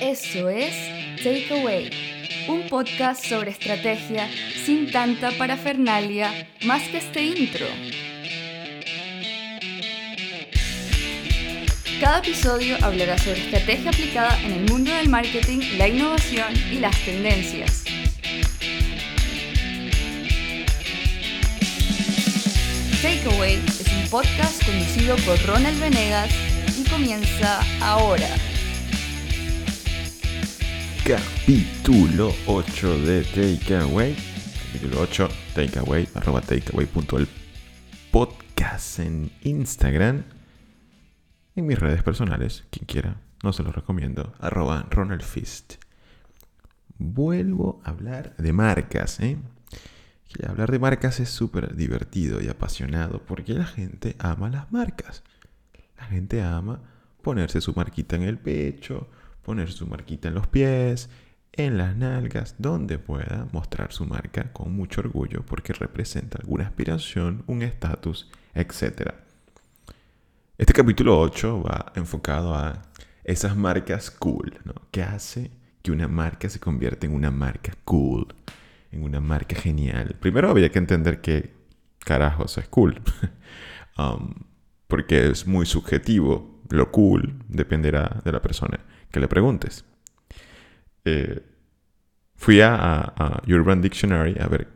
Eso es Takeaway, un podcast sobre estrategia sin tanta parafernalia más que este intro. Cada episodio hablará sobre estrategia aplicada en el mundo del marketing, la innovación y las tendencias. Takeaway es un podcast conducido por Ronald Venegas y comienza ahora. Capítulo 8 de Takeaway. Capítulo 8, takeaway, arroba takeaway.el podcast en Instagram. En mis redes personales, quien quiera, no se los recomiendo, arroba Ronald Fist. Vuelvo a hablar de marcas, ¿eh? Hablar de marcas es súper divertido y apasionado porque la gente ama las marcas. La gente ama ponerse su marquita en el pecho, poner su marquita en los pies, en las nalgas, donde pueda mostrar su marca con mucho orgullo porque representa alguna aspiración, un estatus, etc. Este capítulo 8 va enfocado a esas marcas cool, ¿no? ¿Qué hace que una marca se convierta en una marca cool? en una marca genial. Primero había que entender que carajos es cool. Um, porque es muy subjetivo. Lo cool dependerá de la persona que le preguntes. Eh, fui a, Urban Dictionary a ver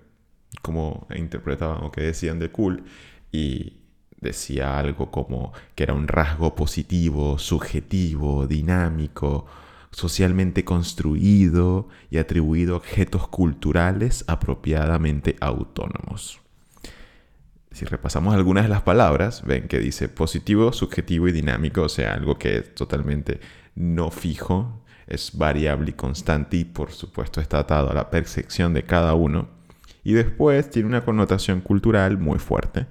cómo interpretaban o qué decían de cool y decía algo como que era un rasgo positivo, subjetivo, dinámico, socialmente construido y atribuido objetos culturales apropiadamente autónomos. Si repasamos algunas de las palabras, ven que dice positivo, subjetivo y dinámico, o sea, algo que es totalmente no fijo, es variable y constante y por supuesto está atado a la percepción de cada uno. Y después tiene una connotación cultural muy fuerte.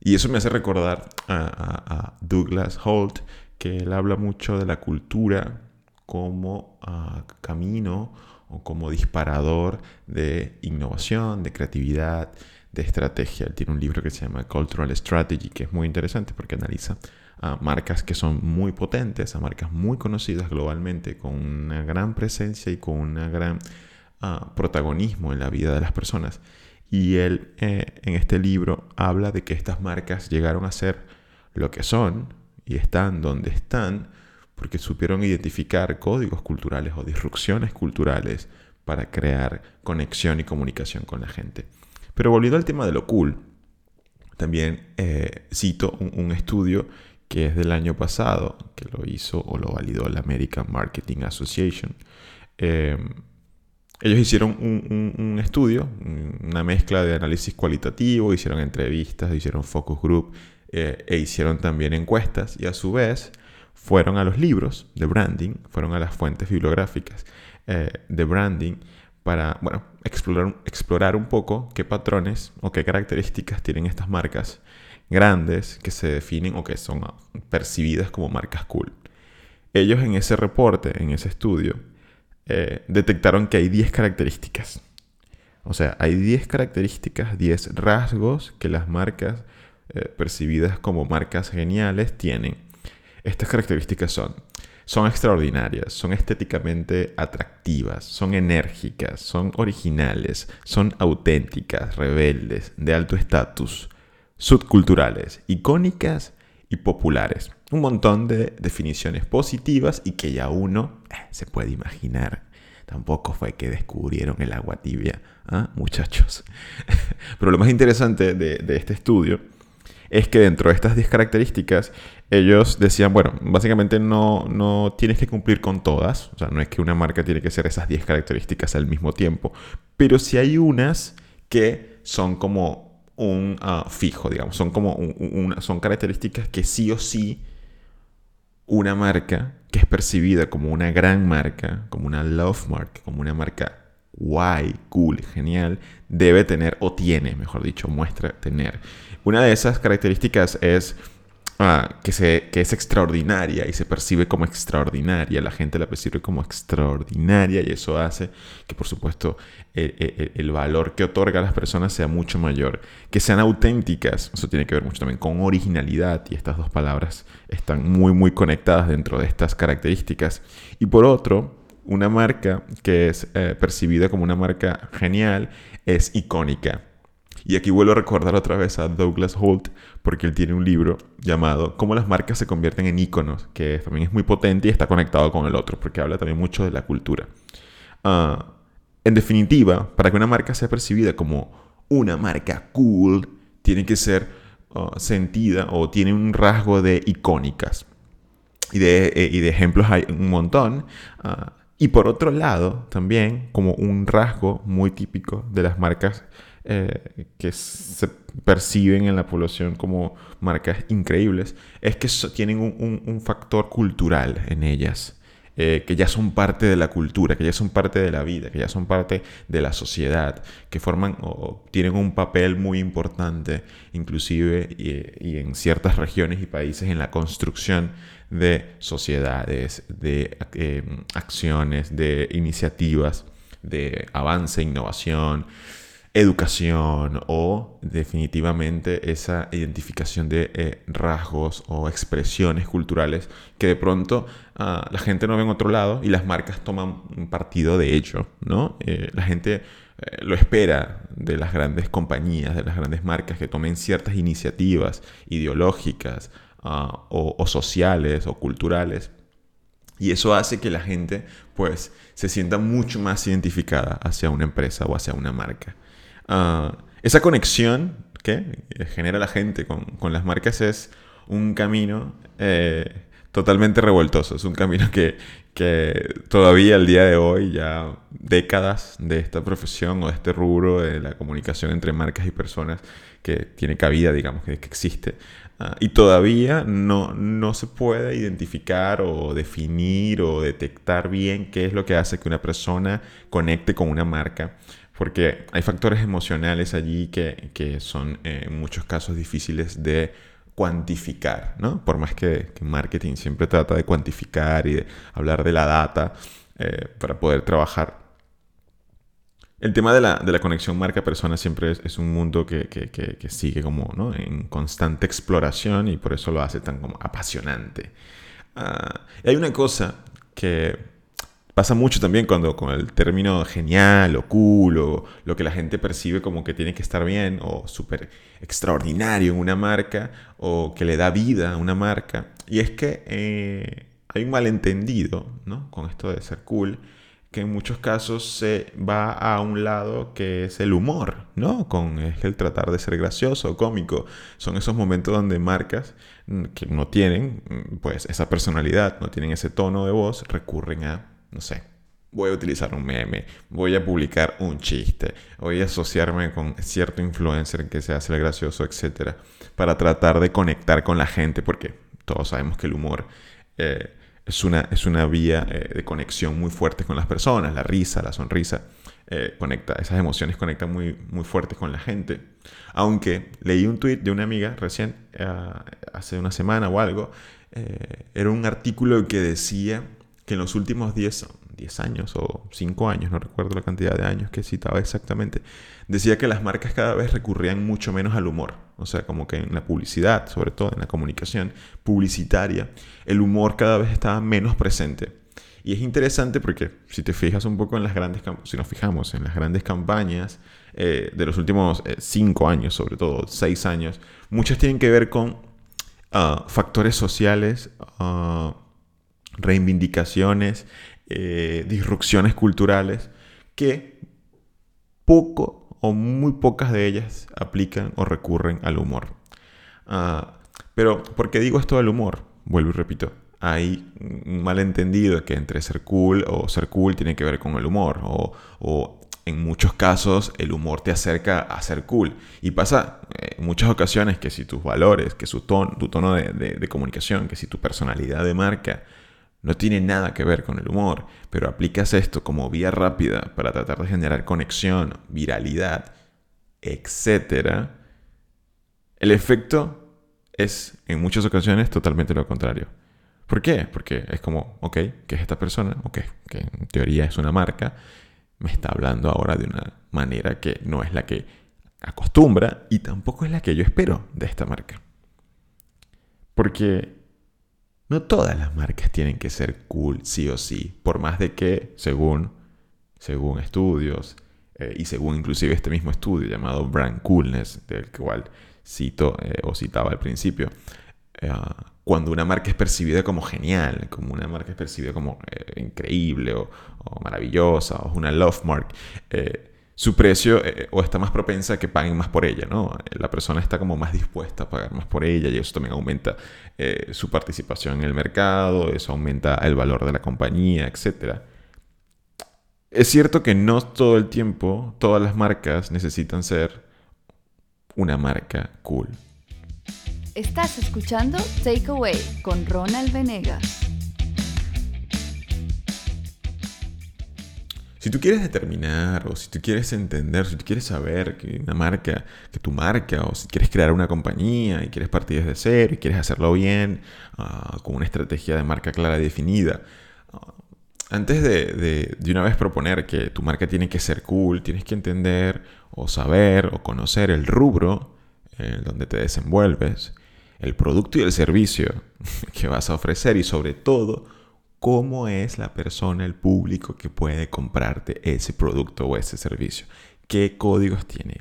Y eso me hace recordar a, Douglas Holt, que él habla mucho de la cultura como ah, camino o como disparador de innovación, de creatividad, de estrategia. Él tiene un libro que se llama Cultural Strategy, que es muy interesante porque analiza a marcas que son muy potentes, a marcas muy conocidas globalmente, con una gran presencia y con un gran ah, protagonismo en la vida de las personas. Y él eh, en este libro habla de que estas marcas llegaron a ser lo que son y están donde están porque supieron identificar códigos culturales o disrupciones culturales para crear conexión y comunicación con la gente. Pero volviendo al tema de lo cool, también eh, cito un, estudio que es del año pasado, que lo hizo o lo validó la American Marketing Association. Eh, ellos hicieron un, estudio, una mezcla de análisis cualitativo, hicieron entrevistas, hicieron focus group eh, e hicieron también encuestas y a su vez fueron a los libros de branding, fueron a las fuentes bibliográficas eh, de branding para, bueno, explorar, explorar un poco qué patrones o qué características tienen estas marcas grandes que se definen o que son percibidas como marcas cool. Ellos en ese reporte, en ese estudio, eh, detectaron que hay 10 características. O sea, hay 10 características, 10 rasgos que las marcas eh, percibidas como marcas geniales tienen. Estas características son, son extraordinarias, son estéticamente atractivas, son enérgicas, son originales, son auténticas, rebeldes, de alto estatus, subculturales, icónicas y populares. Un montón de definiciones positivas y que ya uno eh, se puede imaginar. Tampoco fue que descubrieron el agua tibia, ¿ah, muchachos. Pero lo más interesante de, este estudio es que dentro de estas 10 características, ellos decían, bueno, básicamente no, no tienes que cumplir con todas, o sea, no es que una marca tiene que ser esas 10 características al mismo tiempo, pero sí hay unas que son como un ah, fijo, digamos, son como son características que sí o sí una marca que es percibida como una gran marca, como una love mark, como una marca guay, cool, genial, debe tener o tiene, mejor dicho, muestra tener. Una de esas características es Ah, que, se, que es extraordinaria y se percibe como extraordinaria, la gente la percibe como extraordinaria y eso hace que por supuesto el, el, valor que otorga a las personas sea mucho mayor, que sean auténticas, eso tiene que ver mucho también con originalidad y estas dos palabras están muy muy conectadas dentro de estas características. Y por otro, una marca que es eh, percibida como una marca genial es icónica y aquí vuelvo a recordar otra vez a Douglas Holt, porque él tiene un libro llamado Cómo las marcas se convierten en iconos, que también es muy potente y está conectado con el otro, porque habla también mucho de la cultura. Ah, en definitiva, para que una marca sea percibida como una marca cool, tiene que ser ah, sentida o tiene un rasgo de icónicas. Y de, eh, y de ejemplos hay un montón. Ah, y por otro lado, también como un rasgo muy típico de las marcas eh, que se perciben en la población como marcas increíbles, es que tienen un, factor cultural en ellas. Eh, que ya son parte de la cultura, que ya son parte de la vida, que ya son parte de la sociedad, que forman o tienen un papel muy importante, inclusive y, en ciertas regiones y países, en la construcción de sociedades, de eh, acciones, de iniciativas, de avance, innovación, educación o definitivamente esa identificación de eh, rasgos o expresiones culturales que de pronto ah, la gente no ve en otro lado y las marcas toman partido de ello, ¿no? Eh, la gente eh, lo espera de las grandes compañías, de las grandes marcas que tomen ciertas iniciativas ideológicas ah, o, o sociales o culturales y eso hace que la gente pues se sienta mucho más identificada hacia una empresa o hacia una marca. Ah, esa conexión que genera la gente con, las marcas es un camino eh, totalmente revoltoso. Es un camino que, que todavía al día de hoy, ya décadas de esta profesión o de este rubro de la comunicación entre marcas y personas, que tiene cabida, digamos, que, existe, ah, y todavía no, no se puede identificar o definir o detectar bien qué es lo que hace que una persona conecte con una marca porque hay factores emocionales allí que, son eh, en muchos casos difíciles de cuantificar, ¿no? Por más que, marketing siempre trata de cuantificar y de hablar de la data eh, para poder trabajar. El tema de la, conexión marca-persona siempre es, un mundo que, sigue como ¿no? en constante exploración y por eso lo hace tan como apasionante. Ah, y hay una cosa que Pasa mucho también cuando con el término genial o cool o lo que la gente percibe como que tiene que estar bien o súper extraordinario en una marca o que le da vida a una marca. Y es que eh, hay un malentendido ¿no? con esto de ser cool que en muchos casos se va a un lado que es el humor, ¿no? Con el tratar de ser gracioso cómico. Son esos momentos donde marcas mm, que no tienen mm, pues esa personalidad, no tienen ese tono de voz, recurren a no sé, voy a utilizar un meme, voy a publicar un chiste, voy a asociarme con cierto influencer que se hace el gracioso, etc. Para tratar de conectar con la gente, porque todos sabemos que el humor eh, es, una, es una vía eh, de conexión muy fuerte con las personas, la risa, la sonrisa. Eh, conecta, esas emociones conectan muy, muy fuerte con la gente. Aunque leí un tweet de una amiga recién, hace una semana o algo, era un artículo que decía que en los últimos 10, 10 años o 5 años, no recuerdo la cantidad de años que citaba exactamente, decía que las marcas cada vez recurrían mucho menos al humor. O sea, como que en la publicidad, sobre todo en la comunicación publicitaria, el humor cada vez estaba menos presente. Y es interesante porque si te fijas un poco en las grandes, si nos fijamos en las grandes campañas eh, de los últimos 5 eh, años, sobre todo 6 años, muchas tienen que ver con ah, factores sociales, uh, reivindicaciones, eh, disrupciones culturales que poco o muy pocas de ellas aplican o recurren al humor. Ah, pero, ¿por qué digo esto del humor? Vuelvo y repito, hay un malentendido que entre ser cool o ser cool tiene que ver con el humor, o, en muchos casos el humor te acerca a ser cool. Y pasa eh, en muchas ocasiones que si tus valores, que su tu tono de comunicación, que si tu personalidad de marca no tiene nada que ver con el humor, pero aplicas esto como vía rápida para tratar de generar conexión, viralidad, etc., el efecto es en muchas ocasiones totalmente lo contrario. ¿Por qué? Porque es como, ok, que es esta persona, ok, que en teoría es una marca, me está hablando ahora de una manera que no es la que acostumbra y tampoco es la que yo espero de esta marca. Porque no todas las marcas tienen que ser cool sí o sí, por más de que, según, según estudios, eh, y según inclusive este mismo estudio llamado Brand Coolness, del cual cito eh, o citaba al principio, eh, cuando una marca es percibida como genial, como una marca es percibida como increíble o, maravillosa, o una love mark, su precio o está más propensa a que paguen más por ella, ¿no? La persona está como más dispuesta a pagar más por ella y eso también aumenta su participación en el mercado, eso aumenta el valor de la compañía, etc. Es cierto que no todo el tiempo todas las marcas necesitan ser una marca cool. Estás escuchando Takeaway con Ronald Venegas. Si tú quieres determinar o si tú quieres entender, si tú quieres saber que una marca, que tu marca, o si quieres crear una compañía y quieres partir desde cero y quieres hacerlo bien, ah, con una estrategia de marca clara y definida, ah, antes de, de, una vez proponer que tu marca tiene que ser cool, tienes que entender o saber o conocer el rubro en donde te desenvuelves el producto y el servicio que vas a ofrecer y sobre todo cómo es la persona, el público que puede comprarte ese producto o ese servicio. ¿Qué códigos tiene?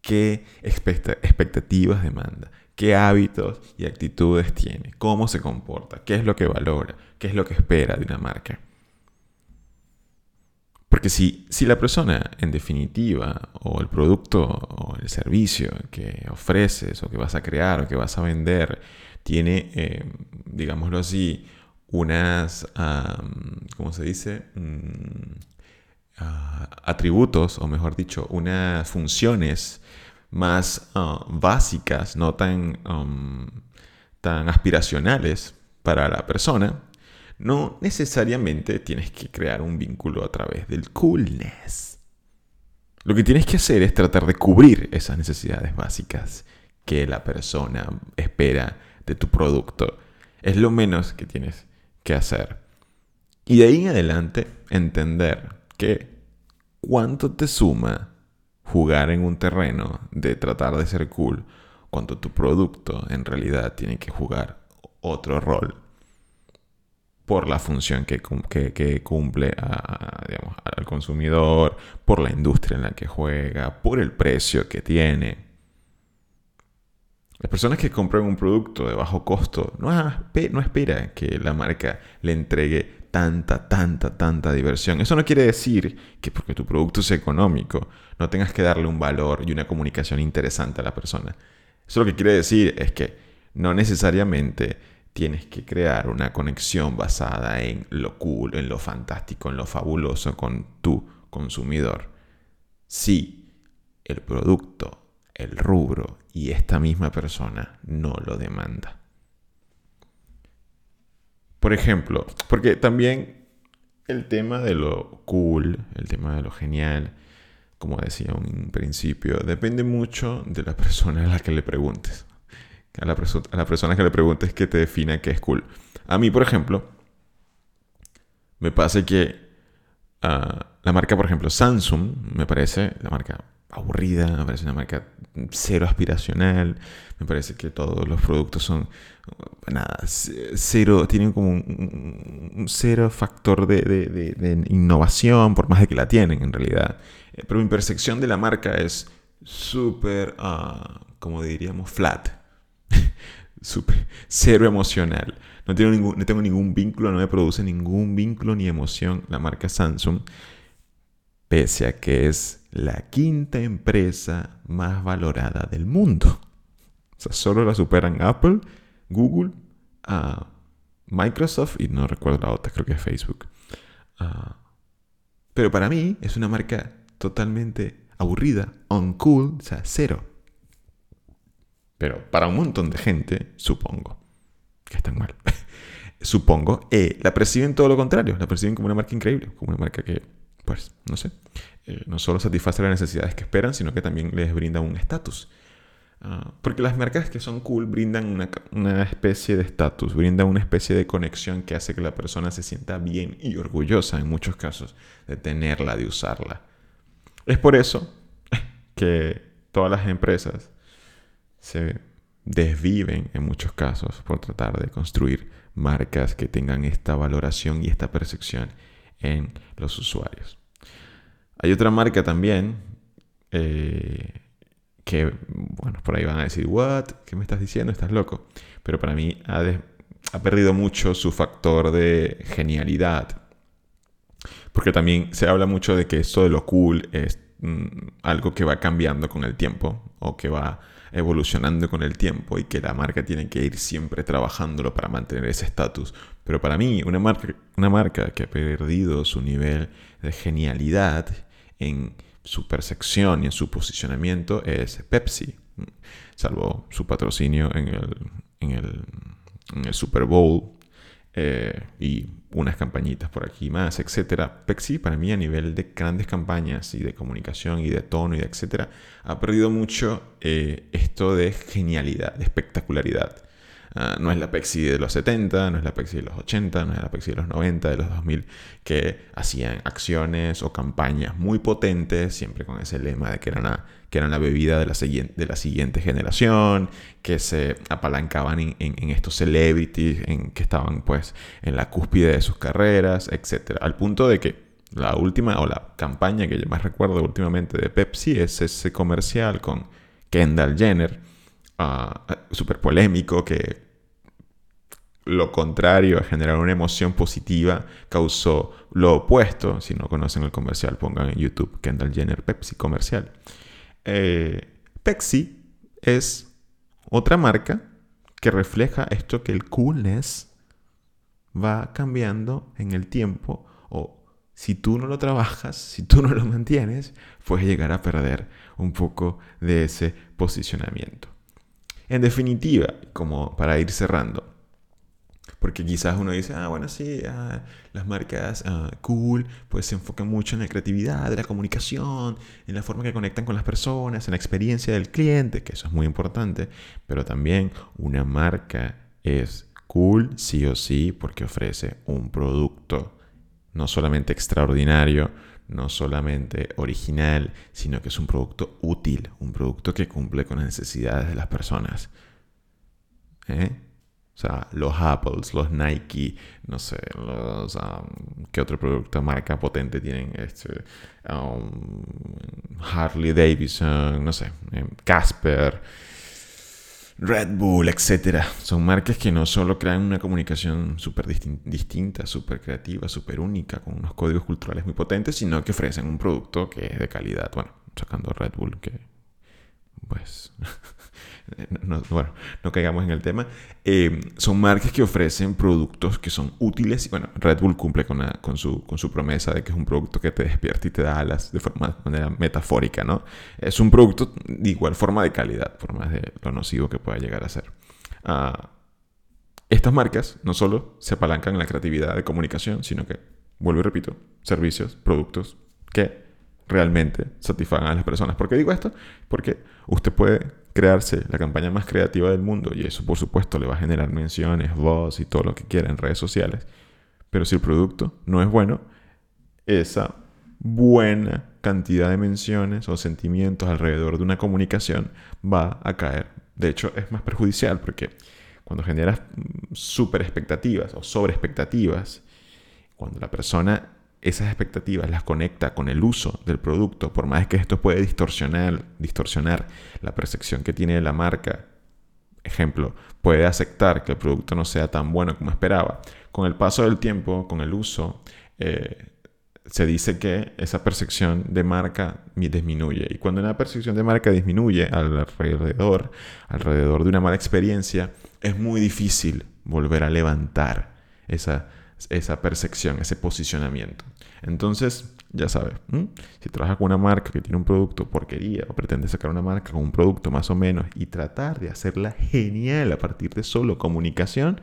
¿Qué expectativas demanda? ¿Qué hábitos y actitudes tiene? ¿Cómo se comporta? ¿Qué es lo que valora? ¿Qué es lo que espera de una marca? Porque si, si la persona, en definitiva, o el producto o el servicio que ofreces o que vas a crear o que vas a vender, tiene, eh, digámoslo así, unas, ¿cómo se dice? Mm, ah, atributos, o mejor dicho, unas funciones más ah, básicas, no tan, tan aspiracionales para la persona, no necesariamente tienes que crear un vínculo a través del coolness. Lo que tienes que hacer es tratar de cubrir esas necesidades básicas que la persona espera de tu producto. Es lo menos que tienes que hacer. Y de ahí en adelante entender que cuánto te suma jugar en un terreno de tratar de ser cool cuando tu producto en realidad tiene que jugar otro rol por la función que, cumple al consumidor, por la industria en la que juega, por el precio que tiene. Las personas que compran un producto de bajo costo no, no esperan que la marca le entregue tanta, tanta, tanta diversión. Eso no quiere decir que porque tu producto es económico no tengas que darle un valor y una comunicación interesante a la persona. Eso lo que quiere decir es que no necesariamente tienes que crear una conexión basada en lo cool, en lo fantástico, en lo fabuloso con tu consumidor. Si el producto, el rubro y esta misma persona no lo demanda. Por ejemplo, porque también el tema de lo cool, el tema de lo genial, como decía un principio, depende mucho de la persona a la que le preguntes a la, persona que le preguntes que te define qué es cool. A mí, por ejemplo, me pasa que ah, la marca, por ejemplo, Samsung, me parece la marca aburrida, me parece una marca cero aspiracional, me parece que todos los productos son, nada, cero, tienen como un, cero factor de, innovación, por más de que la tienen en realidad. Eh, pero mi percepción de la marca es súper, uh, como diríamos, flat super, cero emocional. No tengo, ningún, no tengo ningún vínculo, no me produce ningún vínculo ni emoción la marca Samsung, pese a que es la quinta empresa más valorada del mundo. O sea, solo la superan Apple, Google, uh, Microsoft y no recuerdo la otra, creo que es Facebook. Ah, pero para mí es una marca totalmente aburrida, uncool, o sea, cero. Pero para un montón de gente, supongo que están mal. supongo, eh, la perciben todo lo contrario. La perciben como una marca increíble, como una marca que, pues, no sé, eh, no solo satisface las necesidades que esperan, sino que también les brinda un estatus. Ah, porque las marcas que son cool brindan una, una especie de estatus, brindan una especie de conexión que hace que la persona se sienta bien y orgullosa en muchos casos de tenerla, de usarla. Es por eso que todas las empresas se desviven en muchos casos por tratar de construir marcas que tengan esta valoración y esta percepción en los usuarios. Hay otra marca también eh, que, bueno, por ahí van a decir, ¿what? ¿Qué me estás diciendo? Estás loco. Pero para mí ha, perdido mucho su factor de genialidad. Porque también se habla mucho de que esto de lo cool es mm, algo que va cambiando con el tiempo o que va evolucionando con el tiempo y que la marca tiene que ir siempre trabajándolo para mantener ese estatus. Pero para mí, una marca, una marca que ha perdido su nivel de genialidad en su percepción y en su posicionamiento es Pepsi, salvo su patrocinio en el, en el, Super Bowl eh, y unas campañitas por aquí más, etcétera. Pepsi para mí a nivel de grandes campañas y de comunicación y de tono y de etcétera ha perdido mucho eh, esto de genialidad, de espectacularidad. Ah, no es la Pepsi de los 70, no es la Pepsi de los 80, no es la Pepsi de los 90, de los 2000, que hacían acciones o campañas muy potentes, siempre con ese lema de que eran la, que eran la bebida de la, de la siguiente generación, que se apalancaban en, estos celebrities, en, que estaban pues en la cúspide de sus carreras, etc. Al punto de que la última o la campaña que yo más recuerdo últimamente de Pepsi es ese comercial con Kendall Jenner, uh, súper polémico, que lo contrario a generar una emoción positiva causó lo opuesto. Si no conocen el comercial, pongan en YouTube Kendall Jenner Pepsi comercial. Eh, Pepsi es otra marca que refleja esto que el coolness va cambiando en el tiempo o si tú no lo trabajas, si tú no lo mantienes, puedes llegar a perder un poco de ese posicionamiento. En definitiva, como para ir cerrando, porque quizás uno dice, ah, bueno, sí, ah, las marcas ah, cool, pues se enfocan mucho en la creatividad, en la comunicación, en la forma que conectan con las personas, en la experiencia del cliente, que eso es muy importante, pero también una marca es cool sí o sí porque ofrece un producto no solamente extraordinario, no solamente original, sino que es un producto útil, un producto que cumple con las necesidades de las personas. ¿Eh? O sea, los Apples, los Nike, no sé, los, um, ¿qué otro producto marca potente tienen? Este, um, Harley Davidson, no sé, em, Casper, Red Bull, etc. Son marcas que no solo crean una comunicación súper distinta, súper creativa, súper única, con unos códigos culturales muy potentes, sino que ofrecen un producto que es de calidad. Bueno, sacando Red Bull, que pues no, bueno, no caigamos en el tema, eh, son marcas que ofrecen productos que son útiles. Bueno, Red Bull cumple con, con, su, con su promesa de que es un producto que te despierta y te da alas de forma manera metafórica, ¿no? Es un producto de igual forma de calidad, por más de lo nocivo que pueda llegar a ser. Ah, estas marcas no solo se apalancan en la creatividad de comunicación, sino que, vuelvo y repito, servicios, productos que realmente satisfagan a las personas. ¿Por qué digo esto? Porque usted puede crearse la campaña más creativa del mundo y eso por supuesto le va a generar menciones, voz y todo lo que quiera en redes sociales. Pero si el producto no es bueno, esa buena cantidad de menciones o sentimientos alrededor de una comunicación va a caer. De hecho, es más perjudicial porque cuando generas mm, super expectativas o sobre expectativas, cuando la persona esas expectativas las conecta con el uso del producto, por más que esto puede distorsionar, distorsionar la percepción que tiene la marca, ejemplo, puede aceptar que el producto no sea tan bueno como esperaba. Con el paso del tiempo, con el uso, eh, se dice que esa percepción de marca disminuye. Y cuando una percepción de marca disminuye alrededor, alrededor de una mala experiencia, es muy difícil volver a levantar esa percepción, ese posicionamiento. Entonces, ya sabes, si trabajas con una marca que tiene un producto porquería o pretendes sacar una marca con un producto más o menos y tratar de hacerla genial a partir de solo comunicación,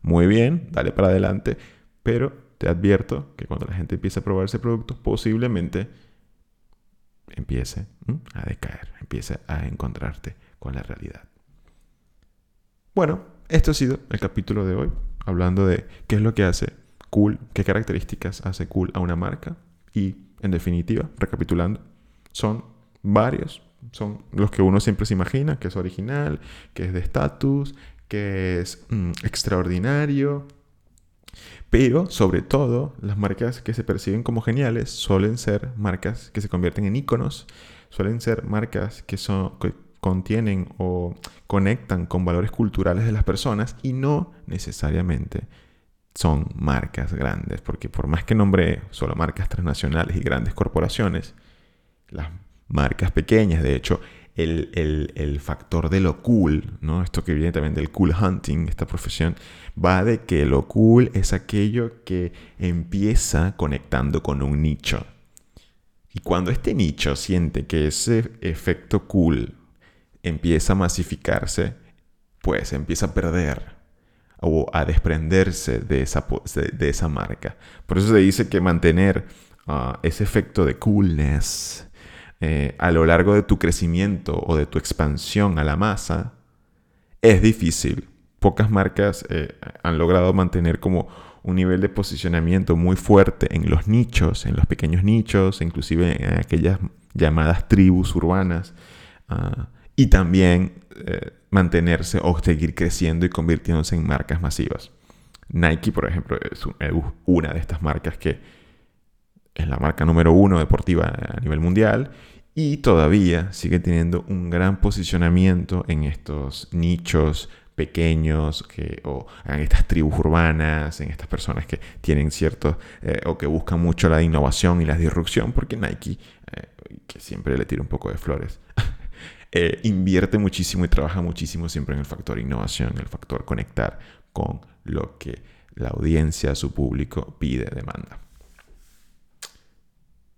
muy bien, dale para adelante, pero te advierto que cuando la gente empiece a probar ese producto, posiblemente empiece a decaer, empiece a encontrarte con la realidad. Bueno, esto ha sido el capítulo de hoy, hablando de qué es lo que hace cool, qué características hace cool a una marca. Y, en definitiva, recapitulando, son varios, son los que uno siempre se imagina, que es original, que es de estatus, que es mm, extraordinario, pero sobre todo las marcas que se perciben como geniales suelen ser marcas que se convierten en iconos, suelen ser marcas que, son, que contienen o conectan con valores culturales de las personas y no necesariamente son marcas grandes, porque por más que nombre solo marcas transnacionales y grandes corporaciones, las marcas pequeñas, de hecho, el, factor de lo cool, ¿no? Esto que viene también del cool hunting, esta profesión, va de que lo cool es aquello que empieza conectando con un nicho. Y cuando este nicho siente que ese efecto cool empieza a masificarse, pues empieza a perder o a desprenderse de esa, de esa marca. Por eso se dice que mantener ah, ese efecto de coolness eh, a lo largo de tu crecimiento o de tu expansión a la masa es difícil. Pocas marcas eh, han logrado mantener como un nivel de posicionamiento muy fuerte en los nichos, en los pequeños nichos, inclusive en aquellas llamadas tribus urbanas, ah, y también eh, mantenerse o seguir creciendo y convirtiéndose en marcas masivas. Nike, por ejemplo, es una de estas marcas que es la marca número uno deportiva a nivel mundial y todavía sigue teniendo un gran posicionamiento en estos nichos pequeños que, o en estas tribus urbanas, en estas personas que tienen cierto eh, o que buscan mucho la innovación y la disrupción, porque Nike, eh, que siempre le tira un poco de flores, eh, invierte muchísimo y trabaja muchísimo siempre en el factor innovación, el factor conectar con lo que la audiencia, su público pide, demanda.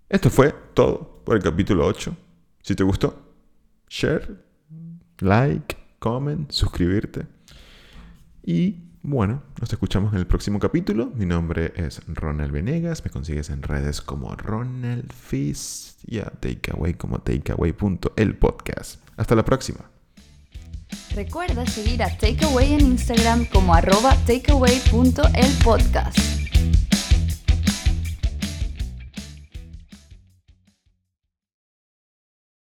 Esto fue todo por el capítulo 8. Si te gustó, share, like, comment, suscribirte. Y bueno, nos escuchamos en el próximo capítulo. Mi nombre es Ronald Venegas. Me consigues en redes como Ronald Fist y a Takeaway como takeaway.el podcast. Hasta la próxima. Recuerda seguir a Takeaway en Instagram como arroba takeaway.el podcast.